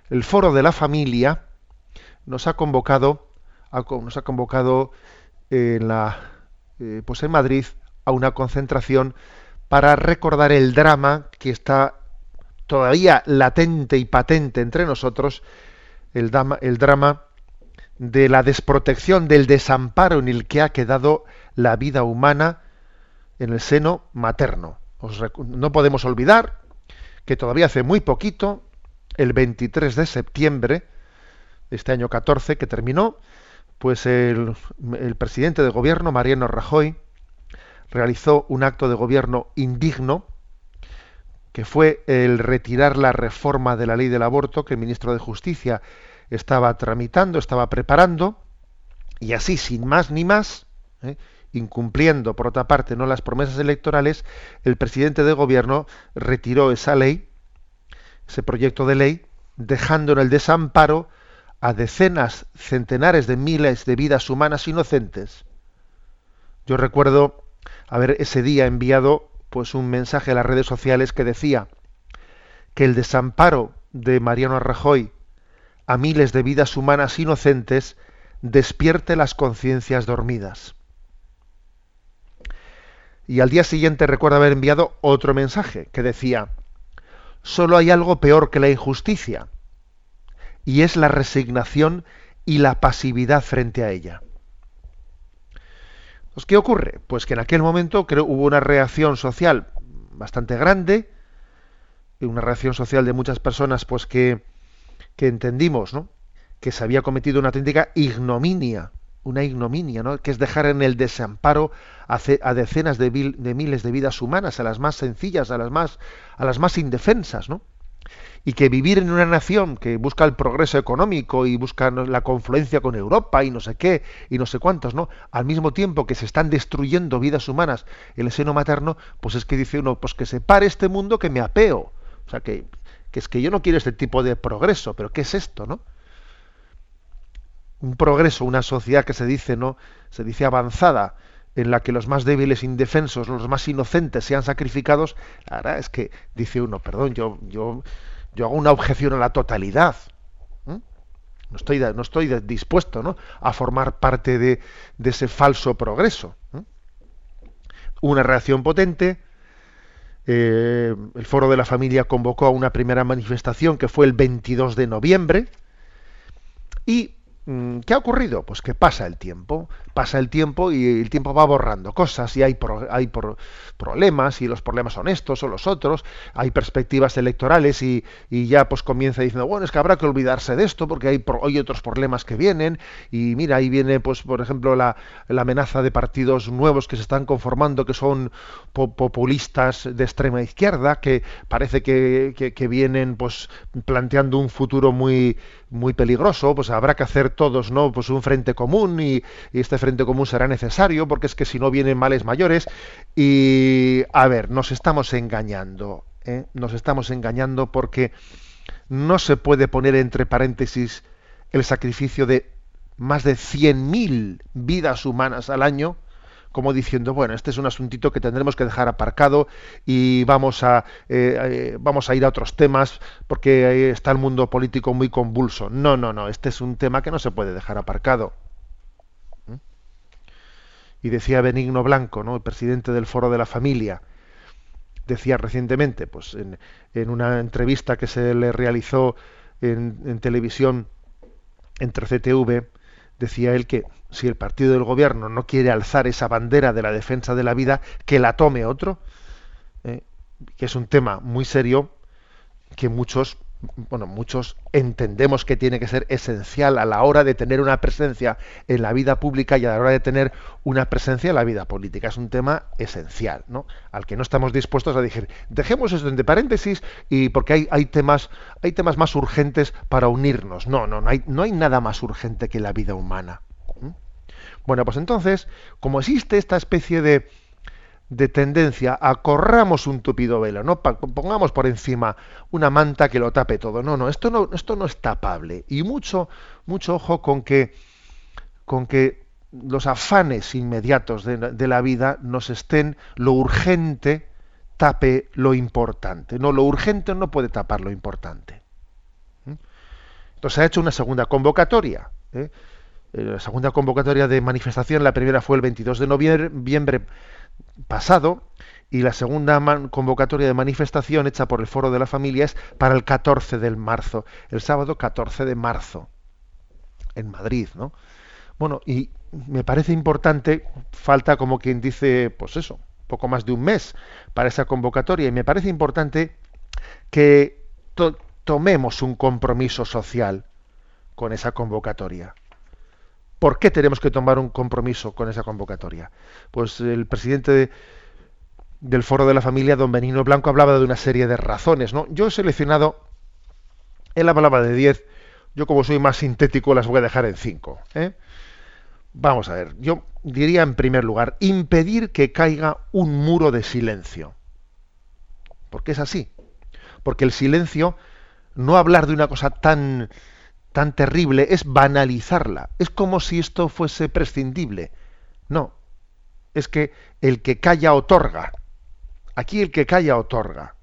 el Foro de la Familia nos ha convocado, nos ha convocado en la, eh, pues en Madrid a una concentración para recordar el drama que está todavía latente y patente entre nosotros, el drama de la desprotección, del desamparo en el que ha quedado la vida humana en el seno materno. no podemos olvidar que todavía hace muy poquito, el 23 de septiembre de este año 14 que terminó, pues el, el presidente de gobierno, Mariano Rajoy, realizó un acto de gobierno indigno, que fue el retirar la reforma de la ley del aborto que el ministro de Justicia estaba tramitando, estaba preparando, y así, sin más ni más, ¿eh? incumpliendo, por otra parte, no las promesas electorales, el presidente de gobierno retiró esa ley, ese proyecto de ley, dejando en el desamparo a decenas, centenares de miles de vidas humanas inocentes. Yo recuerdo haber ese día enviado pues un mensaje a las redes sociales que decía que el desamparo de Mariano Rajoy a miles de vidas humanas inocentes despierte las conciencias dormidas. Y al día siguiente recuerdo haber enviado otro mensaje que decía, solo hay algo peor que la injusticia, y es la resignación y la pasividad frente a ella. Pues, ¿Qué ocurre? Pues que en aquel momento creo hubo una reacción social bastante grande, una reacción social de muchas personas pues que, que entendimos, ¿no? que se había cometido una auténtica ignominia, una ignominia, ¿no? que es dejar en el desamparo a, decenas de, miles de vidas humanas, a las más sencillas, a las más, a las más indefensas, ¿no? y que vivir en una nación que busca el progreso económico y busca la confluencia con Europa y no sé qué y no sé cuántos, ¿no? Al mismo tiempo que se están destruyendo vidas humanas en el seno materno, pues es que dice uno, pues que se pare este mundo que me apeo. O sea, que que es que yo no quiero este tipo de progreso, pero ¿qué es esto, no? Un progreso, una sociedad que se dice, ¿no? Se dice avanzada, en la que los más débiles, indefensos, los más inocentes sean sacrificados, la verdad es que dice uno, perdón, yo, yo, yo hago una objeción a la totalidad. No estoy, no estoy dispuesto ¿no? a formar parte de, de ese falso progreso. Una reacción potente, eh, el Foro de la Familia convocó a una primera manifestación que fue el 22 de noviembre y ¿Qué ha ocurrido? Pues que pasa el tiempo, pasa el tiempo y el tiempo va borrando cosas y hay, hay problemas y los problemas son estos o los otros, hay perspectivas electorales y, ya pues comienza diciendo, bueno, es que habrá que olvidarse de esto porque hay, otros problemas que vienen y mira, ahí viene pues por ejemplo la, amenaza de partidos nuevos que se están conformando que son populistas de extrema izquierda que parece que, que vienen pues planteando un futuro muy muy peligroso, pues habrá que hacer todos, ¿no? Pues un frente común y, este frente común será necesario porque es que si no vienen males mayores y a ver, nos estamos engañando, ¿eh? nos estamos engañando porque no se puede poner entre paréntesis el sacrificio de más de 100.000 vidas humanas al año como diciendo, bueno, este es un asuntito que tendremos que dejar aparcado y vamos a, eh, eh, vamos a ir a otros temas porque está el mundo político muy convulso. No, no, no, este es un tema que no se puede dejar aparcado. ¿Mm? Y decía Benigno Blanco, ¿no? el presidente del Foro de la Familia, decía recientemente, pues en, una entrevista que se le realizó en televisión entre CTV, decía él que si el partido del gobierno no quiere alzar esa bandera de la defensa de la vida, que la tome otro, eh, que es un tema muy serio que muchos bueno, muchos entendemos que tiene que ser esencial a la hora de tener una presencia en la vida pública y a la hora de tener una presencia en la vida política. Es un tema esencial, ¿no? Al que no estamos dispuestos a decir, dejemos esto entre paréntesis y porque hay, hay temas, hay temas más urgentes para unirnos. No, no, no hay, no hay nada más urgente que la vida humana. Bueno, pues entonces, como existe esta especie de, de tendencia a corramos un tupido velo, no pongamos por encima una manta que lo tape todo. No, no, esto no, esto no es tapable. Y mucho, mucho ojo con que, con que los afanes inmediatos de, la vida nos estén, lo urgente tape lo importante. No, lo urgente no puede tapar lo importante. ¿Mm? Entonces se ha hecho una segunda convocatoria. ¿eh? Eh, la segunda convocatoria de manifestación, la primera fue el 22 de noviembre pasado y la segunda convocatoria de manifestación hecha por el Foro de la Familia es para el 14 de marzo, el sábado 14 de marzo, en Madrid, ¿no? Bueno, y me parece importante, falta como quien dice, pues eso, poco más de un mes para esa convocatoria, y me parece importante que tomemos un compromiso social con esa convocatoria. ¿Por qué tenemos que tomar un compromiso con esa convocatoria? Pues el presidente del Foro de la Familia, don Benino Blanco, hablaba de una serie de razones. ¿no? Yo he seleccionado, él hablaba de 10, yo como soy más sintético las voy a dejar en 5. ¿eh? Vamos a ver, yo diría en primer lugar, impedir que caiga un muro de silencio. Porque es así. Porque el silencio, no hablar de una cosa tan tan terrible es banalizarla. Es como si esto fuese prescindible. No, es que el que calla otorga. Aquí el que calla otorga.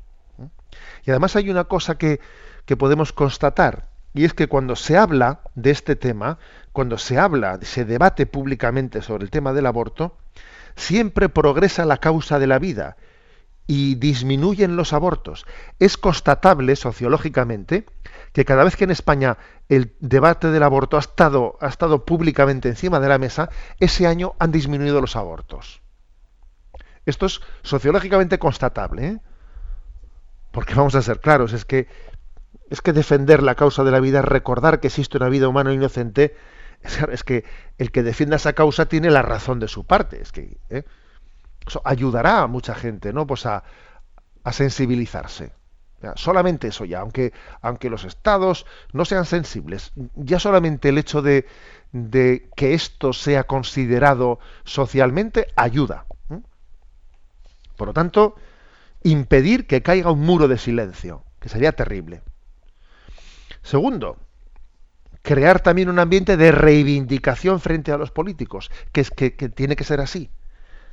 Y además hay una cosa que, que podemos constatar, y es que cuando se habla de este tema, cuando se habla, se debate públicamente sobre el tema del aborto, siempre progresa la causa de la vida y disminuyen los abortos. Es constatable sociológicamente que cada vez que en España el debate del aborto ha estado, ha estado públicamente encima de la mesa, ese año han disminuido los abortos. Esto es sociológicamente constatable. ¿eh? Porque vamos a ser claros, es que, es que defender la causa de la vida, recordar que existe una vida humana inocente, es, que el que defienda esa causa tiene la razón de su parte. Es que ¿eh? Eso ayudará a mucha gente ¿no? pues a, a sensibilizarse. Solamente eso ya, aunque, aunque los estados no sean sensibles, ya solamente el hecho de, de que esto sea considerado socialmente ayuda. Por lo tanto, impedir que caiga un muro de silencio, que sería terrible. Segundo, crear también un ambiente de reivindicación frente a los políticos, que es que, que tiene que ser así.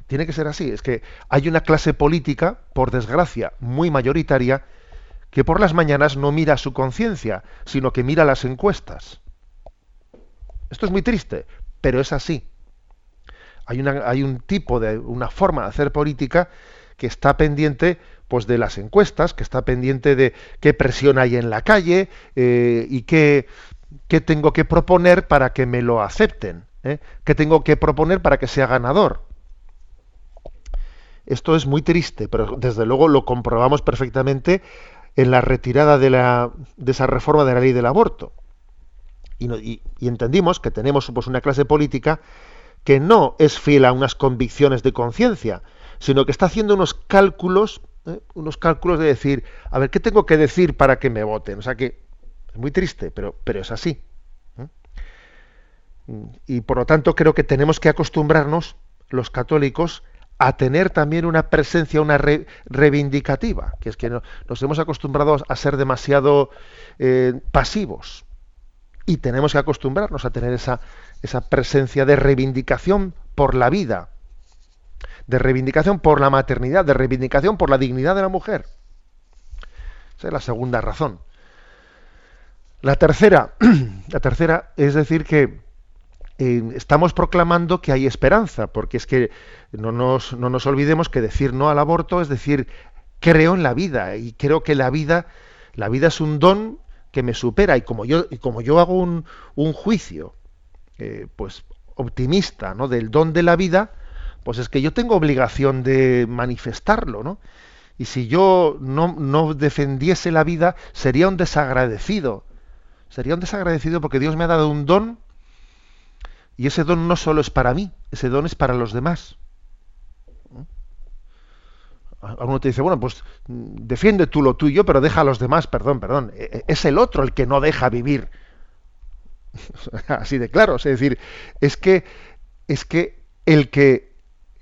Tiene que ser así. Es que hay una clase política, por desgracia, muy mayoritaria, que por las mañanas no mira su conciencia, sino que mira las encuestas. Esto es muy triste, pero es así. Hay, un tipo de, una forma de hacer política que está pendiente pues de las encuestas, que está pendiente de qué presión hay en la calle eh, y qué, qué, tengo que proponer para que me lo acepten, ¿eh? qué tengo que proponer para que sea ganador. Esto es muy triste, pero desde luego lo comprobamos perfectamente en la retirada de, la, de esa reforma de la ley del aborto. Y, entendimos que tenemos pues, una clase política que no es fiel a unas convicciones de conciencia, sino que está haciendo unos cálculos, ¿eh? unos cálculos de decir, a ver, ¿qué tengo que decir para que me voten? O sea que es muy triste, pero, pero es así. ¿eh? Y por lo tanto creo que tenemos que acostumbrarnos, los católicos, a tener también una presencia, una reivindicativa, que es que nos hemos acostumbrado a ser demasiado eh, pasivos y tenemos que acostumbrarnos a tener esa, esa presencia de reivindicación por la vida. de reivindicación por la maternidad, de reivindicación por la dignidad de la mujer. Esa es la segunda razón. La tercera, la tercera es decir que eh, estamos proclamando que hay esperanza, porque es que no nos, no nos olvidemos que decir no al aborto es decir creo en la vida y creo que la vida, la vida es un don que me supera y como yo, y como yo hago un, un juicio eh, pues optimista ¿no? del don de la vida, pues es que yo tengo obligación de manifestarlo, ¿no? Y si yo no, no defendiese la vida, sería un desagradecido. Sería un desagradecido porque Dios me ha dado un don y ese don no solo es para mí, ese don es para los demás. Alguno te dice, bueno, pues defiende tú lo tuyo, pero deja a los demás, perdón, perdón. E, e, es el otro el que no deja vivir. Así de claro. Es decir, es que, es que el que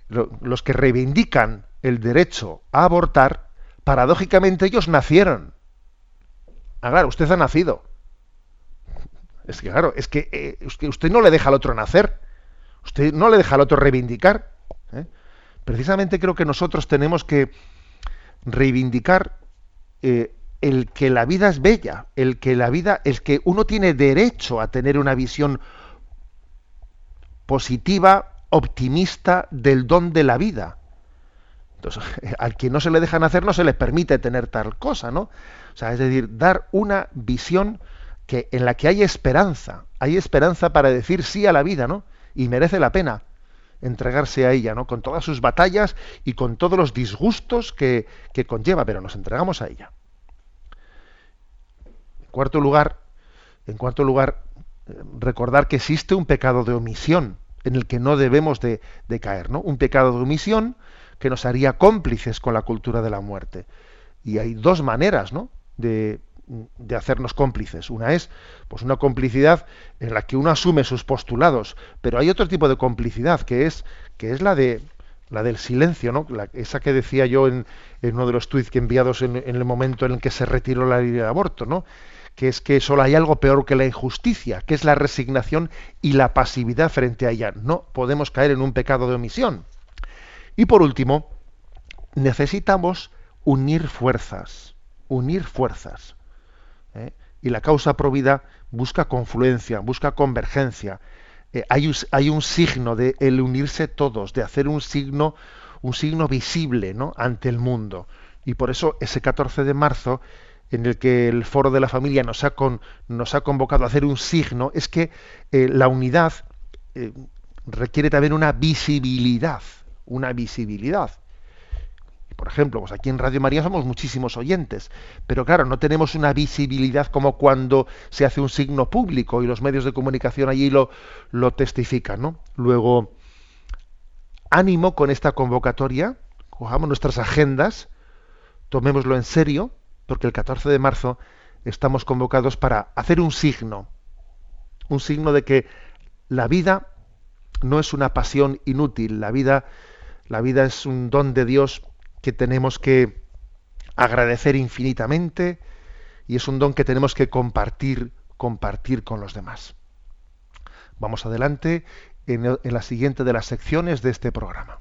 los que reivindican el derecho a abortar, paradójicamente ellos nacieron. Ah, claro, usted ha nacido. Es que, claro, es que, eh, usted, no le deja al otro nacer. Usted no le deja al otro reivindicar. ¿eh? Precisamente creo que nosotros tenemos que reivindicar eh, el que la vida es bella, el que la vida, el que uno tiene derecho a tener una visión positiva, optimista del don de la vida. Entonces, al que no se le deja nacer no se le permite tener tal cosa, ¿no? O sea, es decir, dar una visión que en la que hay esperanza, hay esperanza para decir sí a la vida, ¿no? Y merece la pena entregarse a ella, ¿no? Con todas sus batallas y con todos los disgustos que, que conlleva, pero nos entregamos a ella. En cuarto lugar, en cuarto lugar, eh, recordar que existe un pecado de omisión en el que no debemos de, de caer, ¿no? Un pecado de omisión que nos haría cómplices con la cultura de la muerte. Y hay dos maneras, ¿no? De, de hacernos cómplices. Una es pues una complicidad en la que uno asume sus postulados, pero hay otro tipo de complicidad que es que es la de la del silencio, ¿no? esa que decía yo en, uno de los tweets que enviados en, en, el momento en el que se retiró la ley de aborto, ¿no? que es que solo hay algo peor que la injusticia, que es la resignación y la pasividad frente a ella. No podemos caer en un pecado de omisión. Y por último, necesitamos unir fuerzas, unir fuerzas. ¿Eh? y la causa provida busca confluencia, busca convergencia. Eh, hay, un, signo de el unirse todos, de hacer un signo, un signo visible ¿no? ante el mundo. Y por eso ese 14 de marzo, en el que el Foro de la Familia nos ha, nos ha convocado a hacer un signo, es que eh, la unidad requiere también una visibilidad, una visibilidad por ejemplo, pues aquí en Radio María somos muchísimos oyentes, pero claro, no tenemos una visibilidad como cuando se hace un signo público y los medios de comunicación allí lo, lo testifican, ¿no? Luego, ánimo con esta convocatoria, cojamos nuestras agendas, tomémoslo en serio, porque el 14 de marzo estamos convocados para hacer un signo, un signo de que la vida no es una pasión inútil, la vida, la vida es un don de Dios que tenemos que agradecer infinitamente y es un don que tenemos que compartir, compartir con los demás. Vamos adelante en, la siguiente de las secciones de este programa.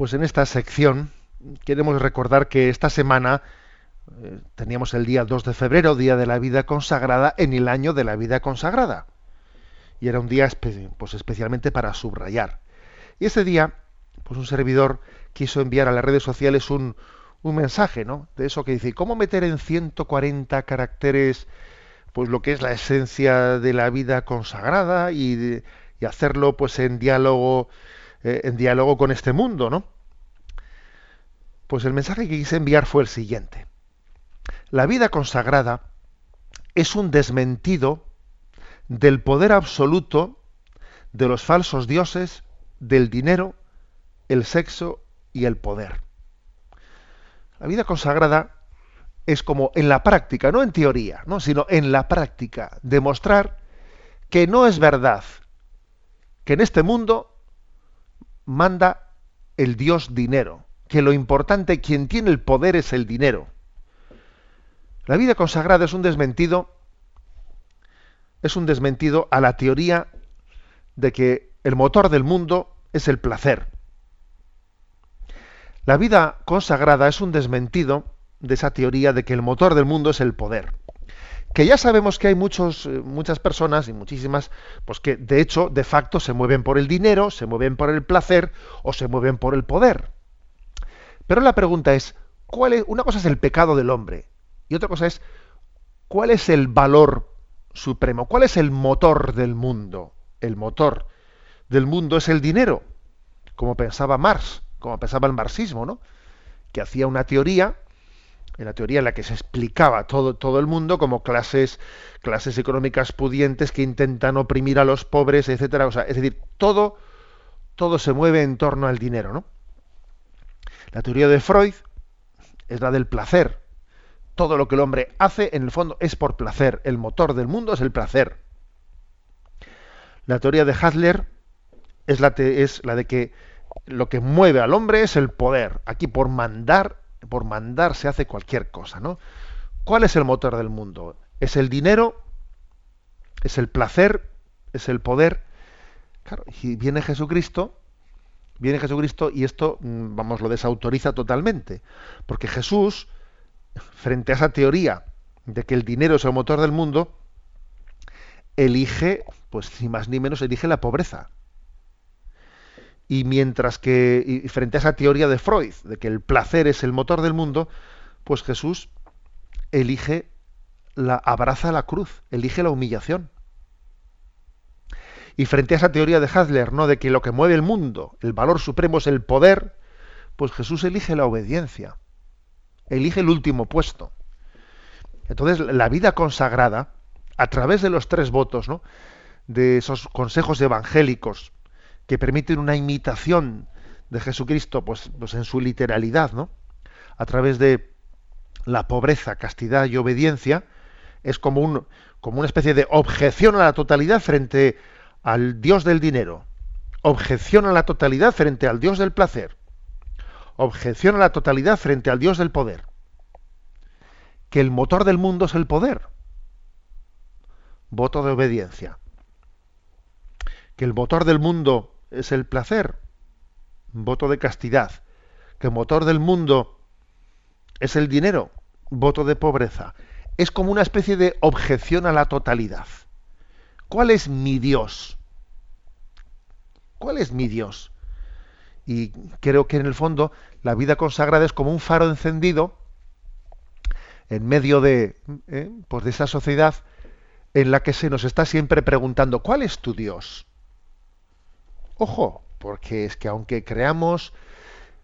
Pues en esta sección queremos recordar que esta semana eh, teníamos el día 2 de febrero, Día de la Vida Consagrada, en el año de la vida consagrada. Y era un día pues, especialmente para subrayar. Y ese día, pues un servidor quiso enviar a las redes sociales un, un mensaje, ¿no? De eso que dice, ¿cómo meter en 140 caracteres pues lo que es la esencia de la vida consagrada y, y hacerlo pues en diálogo eh, en diálogo con este mundo, ¿no? Pues el mensaje que quise enviar fue el siguiente. La vida consagrada es un desmentido del poder absoluto de los falsos dioses, del dinero, el sexo y el poder. La vida consagrada es como en la práctica, no en teoría, ¿no? sino en la práctica, demostrar que no es verdad que en este mundo manda el Dios dinero, que lo importante, quien tiene el poder es el dinero. La vida consagrada es un desmentido, es un desmentido a la teoría de que el motor del mundo es el placer. La vida consagrada es un desmentido de esa teoría de que el motor del mundo es el poder. Que ya sabemos que hay muchos, eh, muchas personas y muchísimas, pues que de hecho, de facto, se mueven por el dinero, se mueven por el placer o se mueven por el poder. Pero la pregunta es, ¿cuál es? Una cosa es el pecado del hombre y otra cosa es, ¿cuál es el valor supremo? ¿Cuál es el motor del mundo? El motor del mundo es el dinero, como pensaba Marx, como pensaba el marxismo, ¿no? Que hacía una teoría en la teoría en la que se explicaba todo, todo el mundo como clases, clases económicas pudientes que intentan oprimir a los pobres, etcétera. O sea, es decir, todo, todo se mueve en torno al dinero, ¿no? La teoría de Freud es la del placer. Todo lo que el hombre hace, en el fondo, es por placer. El motor del mundo es el placer. La teoría de Hadler es la, es la de que lo que mueve al hombre es el poder. Aquí por mandar por mandar se hace cualquier cosa, ¿no? ¿Cuál es el motor del mundo? ¿Es el dinero? ¿Es el placer? ¿Es el poder? Claro, y viene Jesucristo, viene Jesucristo y esto, mm, vamos, lo desautoriza totalmente. Porque Jesús, frente a esa teoría de que el dinero es el motor del mundo, elige, pues ni más ni menos, elige la pobreza. Y mientras que, frente a esa teoría de Freud, de que el placer es el motor del mundo, pues Jesús elige, la, abraza la cruz, elige la humillación. Y frente a esa teoría de Hadler, ¿no? de que lo que mueve el mundo, el valor supremo es el poder, pues Jesús elige la obediencia, elige el último puesto. Entonces, la vida consagrada, a través de los tres votos, ¿no? de esos consejos evangélicos, que permiten una imitación de Jesucristo pues, pues en su literalidad, ¿no? A través de la pobreza, castidad y obediencia, es como, un, como una especie de objeción a la totalidad frente al Dios del dinero, objeción a la totalidad frente al Dios del placer, objeción a la totalidad frente al Dios del poder. Que el motor del mundo es el poder. Voto de obediencia. Que el motor del mundo es el placer, voto de castidad, que motor del mundo es el dinero, voto de pobreza. Es como una especie de objeción a la totalidad. ¿Cuál es mi Dios? ¿Cuál es mi Dios? Y creo que en el fondo la vida consagrada es como un faro encendido en medio de, eh, pues de esa sociedad en la que se nos está siempre preguntando, ¿cuál es tu Dios? Ojo, porque es que aunque creamos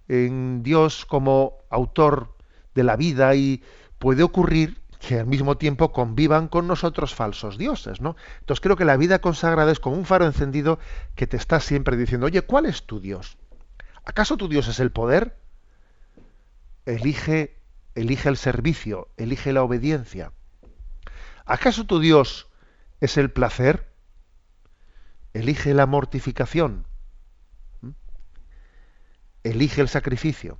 en Dios como autor de la vida y puede ocurrir que al mismo tiempo convivan con nosotros falsos dioses, ¿no? Entonces creo que la vida consagrada es como un faro encendido que te está siempre diciendo, oye, ¿cuál es tu Dios? ¿Acaso tu Dios es el poder? Elige, elige el servicio, elige la obediencia. ¿Acaso tu Dios es el placer? Elige la mortificación. Elige el sacrificio.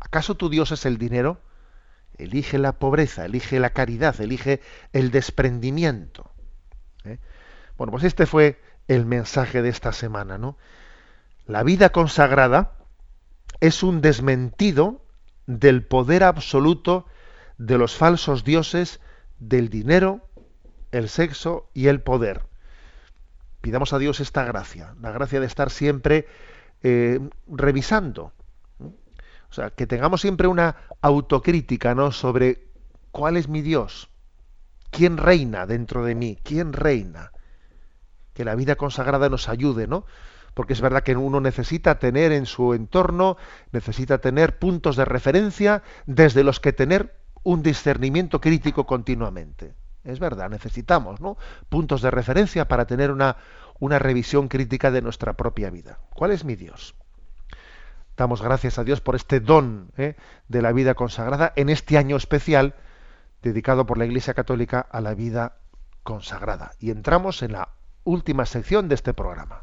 ¿Acaso tu Dios es el dinero? Elige la pobreza, elige la caridad, elige el desprendimiento. ¿eh? Bueno, pues este fue el mensaje de esta semana, ¿no? La vida consagrada es un desmentido del poder absoluto de los falsos dioses del dinero, el sexo y el poder. Pidamos a Dios esta gracia, la gracia de estar siempre eh, revisando. O sea, que tengamos siempre una autocrítica ¿no? sobre cuál es mi Dios, quién reina dentro de mí, quién reina. Que la vida consagrada nos ayude, ¿no? Porque es verdad que uno necesita tener en su entorno, necesita tener puntos de referencia desde los que tener un discernimiento crítico continuamente. Es verdad, necesitamos ¿no? puntos de referencia para tener una, una revisión crítica de nuestra propia vida. ¿Cuál es mi Dios? Damos gracias a Dios por este don ¿eh? de la vida consagrada en este año especial dedicado por la Iglesia Católica a la vida consagrada. Y entramos en la última sección de este programa.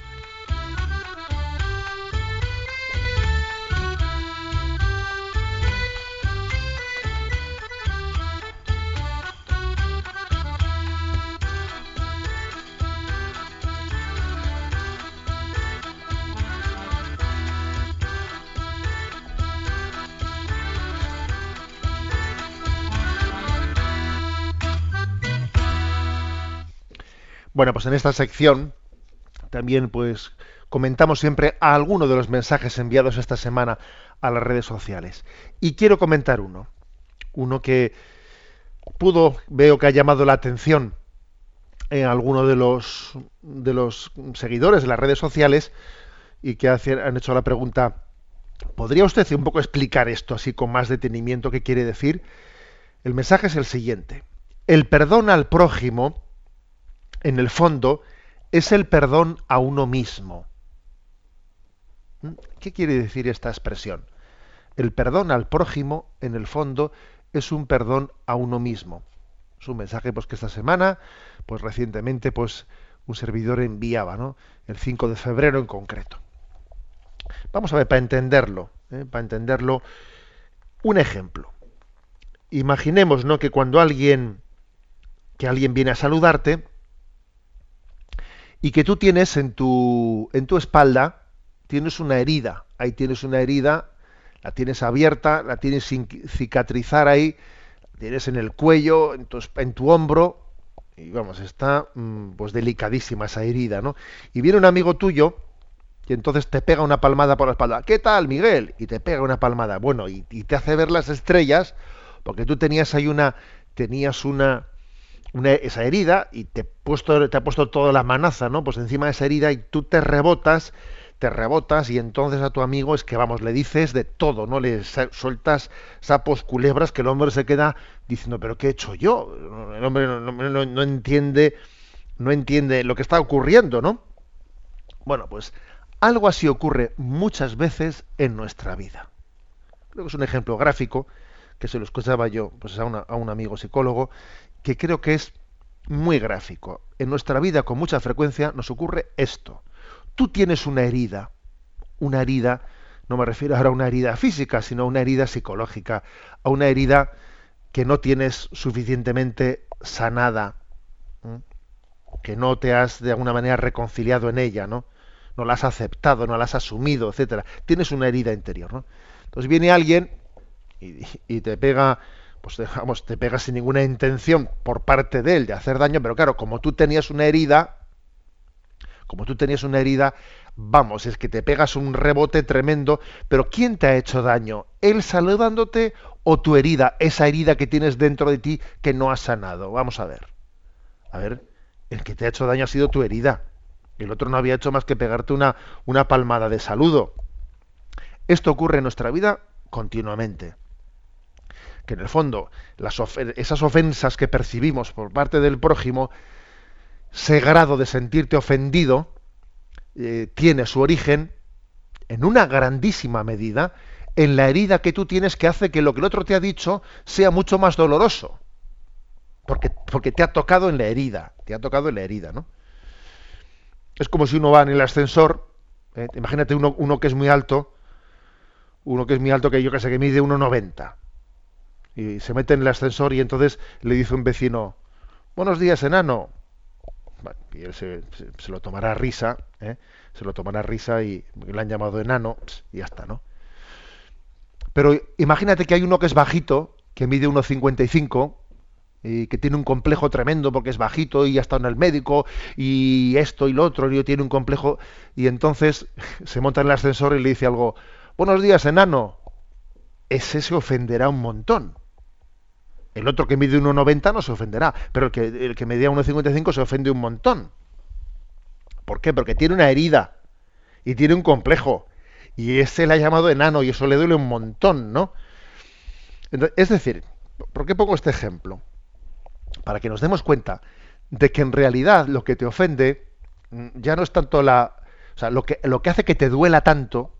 Bueno, pues en esta sección también pues comentamos siempre a alguno de los mensajes enviados esta semana a las redes sociales. Y quiero comentar uno, uno que pudo, veo que ha llamado la atención en alguno de los de los seguidores de las redes sociales y que han hecho la pregunta, ¿podría usted un poco explicar esto así con más detenimiento qué quiere decir? El mensaje es el siguiente. El perdón al prójimo en el fondo, es el perdón a uno mismo. ¿Qué quiere decir esta expresión? El perdón al prójimo, en el fondo, es un perdón a uno mismo. Es un mensaje pues, que esta semana, pues recientemente, pues un servidor enviaba, ¿no? El 5 de febrero en concreto. Vamos a ver, para entenderlo, ¿eh? para entenderlo, un ejemplo. Imaginemos, ¿no? Que cuando alguien, que alguien viene a saludarte, y que tú tienes en tu, en tu espalda, tienes una herida, ahí tienes una herida, la tienes abierta, la tienes sin cicatrizar ahí, tienes en el cuello, en tu, en tu hombro, y vamos, está mm, pues delicadísima esa herida, ¿no? Y viene un amigo tuyo, y entonces te pega una palmada por la espalda. ¿Qué tal, Miguel? Y te pega una palmada. Bueno, y, y te hace ver las estrellas, porque tú tenías ahí una, tenías una, esa herida y te, puesto, te ha puesto toda la manaza, ¿no? Pues encima de esa herida y tú te rebotas, te rebotas y entonces a tu amigo es que, vamos, le dices de todo, ¿no? Le sueltas sapos, culebras, que el hombre se queda diciendo, pero ¿qué he hecho yo? El hombre no, no entiende, no entiende lo que está ocurriendo, ¿no? Bueno, pues algo así ocurre muchas veces en nuestra vida. Creo que es un ejemplo gráfico que se lo escuchaba yo pues a un amigo psicólogo que creo que es muy gráfico. En nuestra vida con mucha frecuencia nos ocurre esto. Tú tienes una herida, una herida, no me refiero ahora a una herida física, sino a una herida psicológica, a una herida que no tienes suficientemente sanada, que no te has de alguna manera reconciliado en ella, ¿no? No la has aceptado, no la has asumido, etcétera. Tienes una herida interior, ¿no? Entonces viene alguien y, y te pega pues digamos, te pegas sin ninguna intención por parte de él de hacer daño, pero claro, como tú tenías una herida, como tú tenías una herida, vamos, es que te pegas un rebote tremendo, pero ¿quién te ha hecho daño? ¿Él saludándote o tu herida, esa herida que tienes dentro de ti que no has sanado? Vamos a ver. A ver, el que te ha hecho daño ha sido tu herida. El otro no había hecho más que pegarte una, una palmada de saludo. Esto ocurre en nuestra vida continuamente que en el fondo esas ofensas que percibimos por parte del prójimo, ese grado de sentirte ofendido, eh, tiene su origen en una grandísima medida en la herida que tú tienes que hace que lo que el otro te ha dicho sea mucho más doloroso. Porque, porque te ha tocado en la herida, te ha tocado en la herida, ¿no? Es como si uno va en el ascensor, eh, imagínate uno, uno que es muy alto, uno que es muy alto que yo que sé que mide 1,90 y se mete en el ascensor y entonces le dice un vecino, buenos días, enano. y él se, lo tomará a risa, ¿eh? se lo tomará a risa y le han llamado enano y ya está, ¿no? Pero imagínate que hay uno que es bajito, que mide 1,55 y que tiene un complejo tremendo porque es bajito y ha estado en el médico y esto y lo otro y tiene un complejo y entonces se monta en el ascensor y le dice algo, buenos días, enano. Ese se ofenderá un montón. El otro que mide 1,90 no se ofenderá, pero el que, el que medía 1,55 se ofende un montón. ¿Por qué? Porque tiene una herida y tiene un complejo. Y ese le ha llamado enano y eso le duele un montón, ¿no? es decir, ¿por qué pongo este ejemplo? Para que nos demos cuenta de que en realidad lo que te ofende mm, ya no es tanto la... O sea, lo que, lo que hace que te duela tanto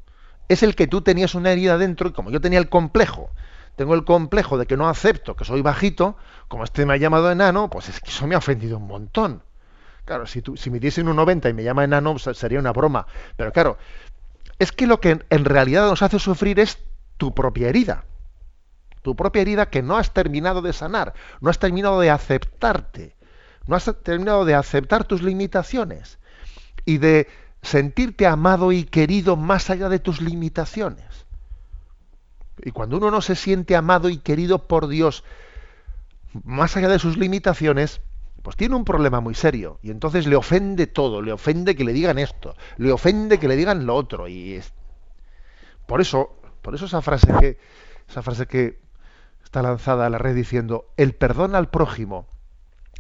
es el que tú tenías una herida dentro y como yo tenía el complejo tengo el complejo de que no acepto que soy bajito, como este me ha llamado enano, pues es que eso me ha ofendido un montón. Claro, si, tú, si me diesen un 90 y me llama enano, pues sería una broma. Pero claro, es que lo que en realidad nos hace sufrir es tu propia herida. Tu propia herida que no has terminado de sanar, no has terminado de aceptarte, no has terminado de aceptar tus limitaciones y de sentirte amado y querido más allá de tus limitaciones. Y cuando uno no se siente amado y querido por Dios más allá de sus limitaciones, pues tiene un problema muy serio. Y entonces le ofende todo, le ofende que le digan esto, le ofende que le digan lo otro. Y es... por eso, por eso esa frase que, esa frase que está lanzada a la red diciendo el perdón al prójimo,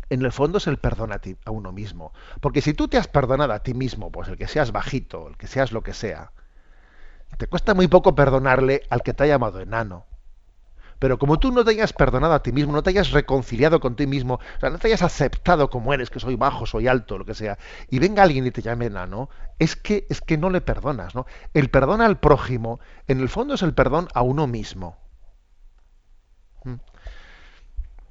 en el fondo es el perdón a ti, a uno mismo. Porque si tú te has perdonado a ti mismo, pues el que seas bajito, el que seas lo que sea, te cuesta muy poco perdonarle al que te ha llamado enano. Pero como tú no te hayas perdonado a ti mismo, no te hayas reconciliado con ti mismo, o sea, no te hayas aceptado como eres, que soy bajo, soy alto, lo que sea, y venga alguien y te llame enano, es que, es que no le perdonas, ¿no? El perdón al prójimo, en el fondo es el perdón a uno mismo. ¿Mm?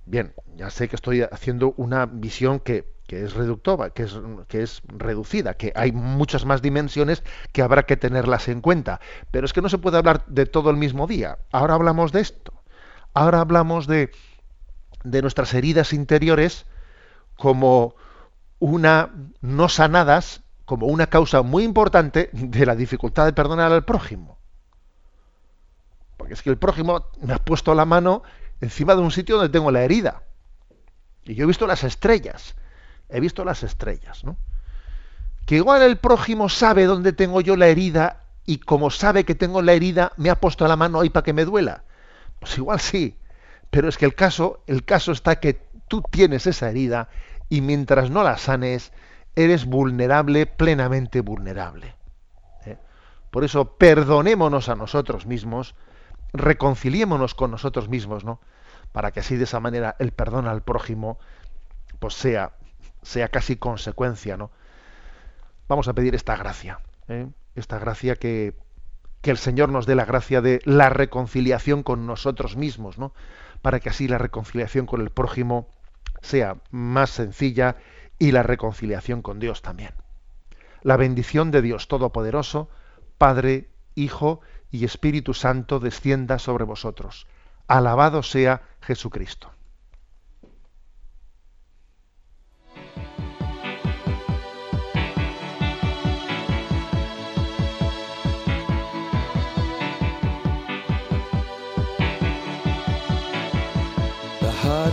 Bien, ya sé que estoy haciendo una visión que, que es reductora, que es, que es reducida, que hay muchas más dimensiones que habrá que tenerlas en cuenta. Pero es que no se puede hablar de todo el mismo día. Ahora hablamos de esto. Ahora hablamos de, de nuestras heridas interiores como una no sanadas, como una causa muy importante de la dificultad de perdonar al prójimo. Porque es que el prójimo me ha puesto la mano encima de un sitio donde tengo la herida. Y yo he visto las estrellas he visto las estrellas, ¿no? Que igual el prójimo sabe dónde tengo yo la herida y como sabe que tengo la herida, me ha puesto la mano ahí para que me duela. Pues igual sí, pero es que el caso, el caso está que tú tienes esa herida y mientras no la sanes, eres vulnerable, plenamente vulnerable. ¿eh? Por eso perdonémonos a nosotros mismos, reconciliémonos con nosotros mismos, ¿no? Para que así de esa manera el perdón al prójimo pues sea sea casi consecuencia, ¿no? Vamos a pedir esta gracia, ¿eh? esta gracia que, que el Señor nos dé la gracia de la reconciliación con nosotros mismos, ¿no? Para que así la reconciliación con el prójimo sea más sencilla y la reconciliación con Dios también. La bendición de Dios Todopoderoso, Padre, Hijo y Espíritu Santo descienda sobre vosotros. Alabado sea Jesucristo.